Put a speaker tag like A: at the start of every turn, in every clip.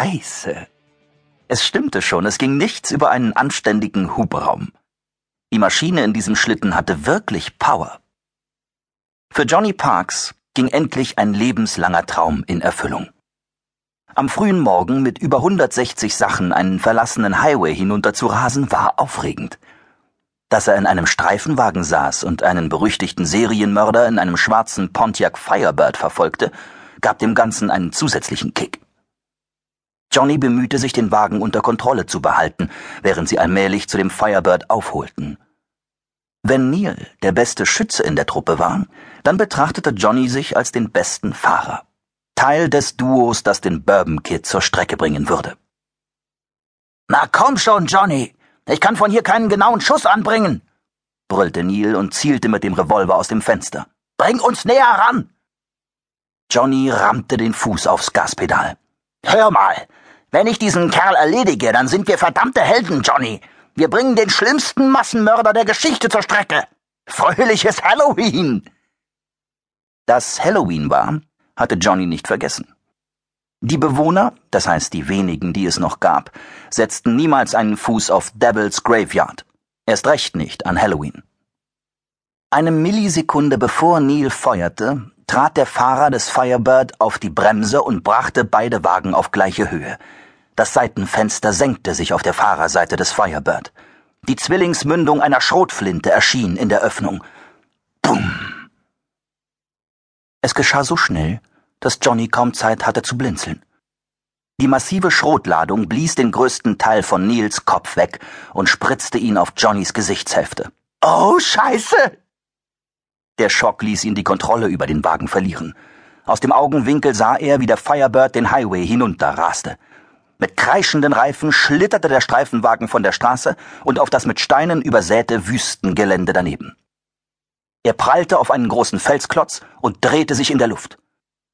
A: Scheiße. Es stimmte schon, es ging nichts über einen anständigen Hubraum. Die Maschine in diesem Schlitten hatte wirklich Power. Für Johnny Parks ging endlich ein lebenslanger Traum in Erfüllung. Am frühen Morgen mit über 160 Sachen einen verlassenen Highway hinunter zu rasen, war aufregend. Dass er in einem Streifenwagen saß und einen berüchtigten Serienmörder in einem schwarzen Pontiac Firebird verfolgte, gab dem Ganzen einen zusätzlichen Kick. Johnny bemühte sich, den Wagen unter Kontrolle zu behalten, während sie allmählich zu dem Firebird aufholten. Wenn Neil der beste Schütze in der Truppe war, dann betrachtete Johnny sich als den besten Fahrer. Teil des Duos, das den Bourbon Kid zur Strecke bringen würde.
B: Na komm schon, Johnny! Ich kann von hier keinen genauen Schuss anbringen! brüllte Neil und zielte mit dem Revolver aus dem Fenster. Bring uns näher ran!
A: Johnny rammte den Fuß aufs Gaspedal.
B: Hör mal, wenn ich diesen Kerl erledige, dann sind wir verdammte Helden, Johnny. Wir bringen den schlimmsten Massenmörder der Geschichte zur Strecke. Fröhliches Halloween!
A: Dass Halloween war, hatte Johnny nicht vergessen. Die Bewohner, das heißt die wenigen, die es noch gab, setzten niemals einen Fuß auf Devil's Graveyard. Erst recht nicht an Halloween. Eine Millisekunde bevor Neil feuerte, trat der Fahrer des Firebird auf die Bremse und brachte beide Wagen auf gleiche Höhe. Das Seitenfenster senkte sich auf der Fahrerseite des Firebird. Die Zwillingsmündung einer Schrotflinte erschien in der Öffnung. Bumm! Es geschah so schnell, dass Johnny kaum Zeit hatte zu blinzeln. Die massive Schrotladung blies den größten Teil von Nils Kopf weg und spritzte ihn auf Johnnys Gesichtshälfte.
B: Oh, Scheiße!
A: Der Schock ließ ihn die Kontrolle über den Wagen verlieren. Aus dem Augenwinkel sah er, wie der Firebird den Highway hinunterraste. Mit kreischenden Reifen schlitterte der Streifenwagen von der Straße und auf das mit Steinen übersäte Wüstengelände daneben. Er prallte auf einen großen Felsklotz und drehte sich in der Luft.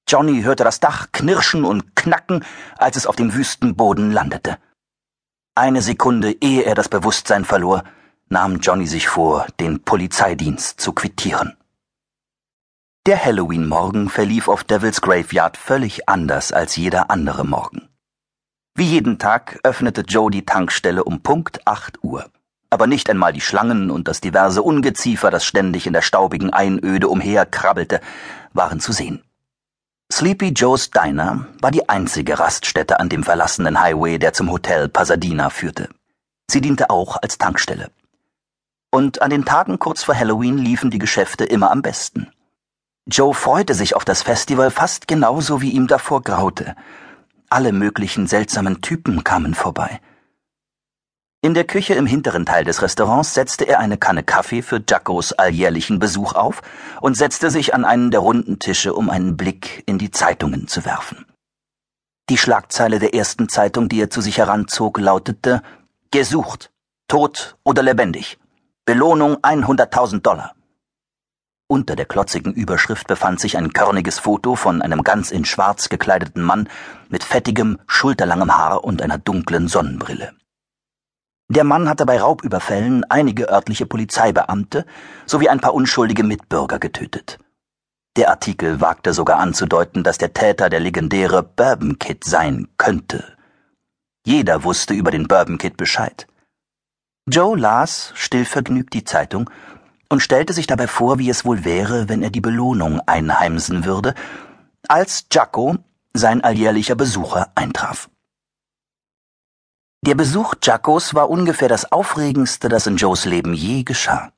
A: Johnny hörte das Dach knirschen und knacken, als es auf dem Wüstenboden landete. Eine Sekunde ehe er das Bewusstsein verlor, nahm Johnny sich vor, den Polizeidienst zu quittieren. Der Halloween-Morgen verlief auf Devil's Graveyard völlig anders als jeder andere Morgen. Wie jeden Tag öffnete Joe die Tankstelle um Punkt 8 Uhr. Aber nicht einmal die Schlangen und das diverse Ungeziefer, das ständig in der staubigen Einöde umherkrabbelte, waren zu sehen. Sleepy Joe's Diner war die einzige Raststätte an dem verlassenen Highway, der zum Hotel Pasadena führte. Sie diente auch als Tankstelle. Und an den Tagen kurz vor Halloween liefen die Geschäfte immer am besten. Joe freute sich auf das Festival fast genauso wie ihm davor graute. Alle möglichen seltsamen Typen kamen vorbei. In der Küche im hinteren Teil des Restaurants setzte er eine Kanne Kaffee für Jackos alljährlichen Besuch auf und setzte sich an einen der runden Tische, um einen Blick in die Zeitungen zu werfen. Die Schlagzeile der ersten Zeitung, die er zu sich heranzog, lautete Gesucht, tot oder lebendig. Belohnung 100.000 Dollar. Unter der klotzigen Überschrift befand sich ein körniges Foto von einem ganz in Schwarz gekleideten Mann mit fettigem, schulterlangem Haar und einer dunklen Sonnenbrille. Der Mann hatte bei Raubüberfällen einige örtliche Polizeibeamte sowie ein paar unschuldige Mitbürger getötet. Der Artikel wagte sogar anzudeuten, dass der Täter der legendäre Bourbon Kid sein könnte. Jeder wusste über den Bourbon Kid Bescheid. Joe las stillvergnügt die Zeitung und stellte sich dabei vor, wie es wohl wäre, wenn er die Belohnung einheimsen würde, als Jacko, sein alljährlicher Besucher, eintraf. Der Besuch Jackos war ungefähr das Aufregendste, das in Joes Leben je geschah.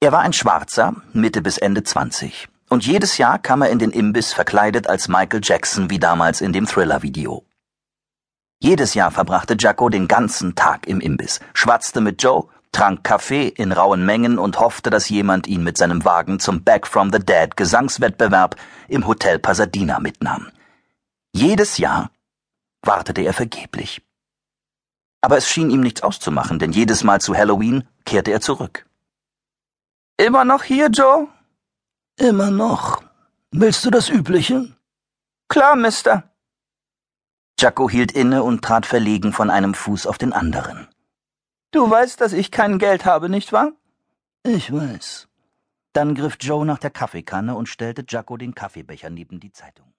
A: Er war ein Schwarzer, Mitte bis Ende 20, und jedes Jahr kam er in den Imbiss verkleidet als Michael Jackson wie damals in dem Thriller-Video. Jedes Jahr verbrachte Jacko den ganzen Tag im Imbiss, schwatzte mit Joe trank Kaffee in rauen Mengen und hoffte, dass jemand ihn mit seinem Wagen zum Back from the Dead Gesangswettbewerb im Hotel Pasadena mitnahm. Jedes Jahr wartete er vergeblich. Aber es schien ihm nichts auszumachen, denn jedes Mal zu Halloween kehrte er zurück.
B: Immer noch hier, Joe?
C: Immer noch. Willst du das Übliche?
B: Klar, Mister.
A: Jacko hielt inne und trat verlegen von einem Fuß auf den anderen.
B: Du weißt, dass ich kein Geld habe, nicht wahr?
C: Ich weiß.
A: Dann griff Joe nach der Kaffeekanne und stellte Jacko den Kaffeebecher neben die Zeitung.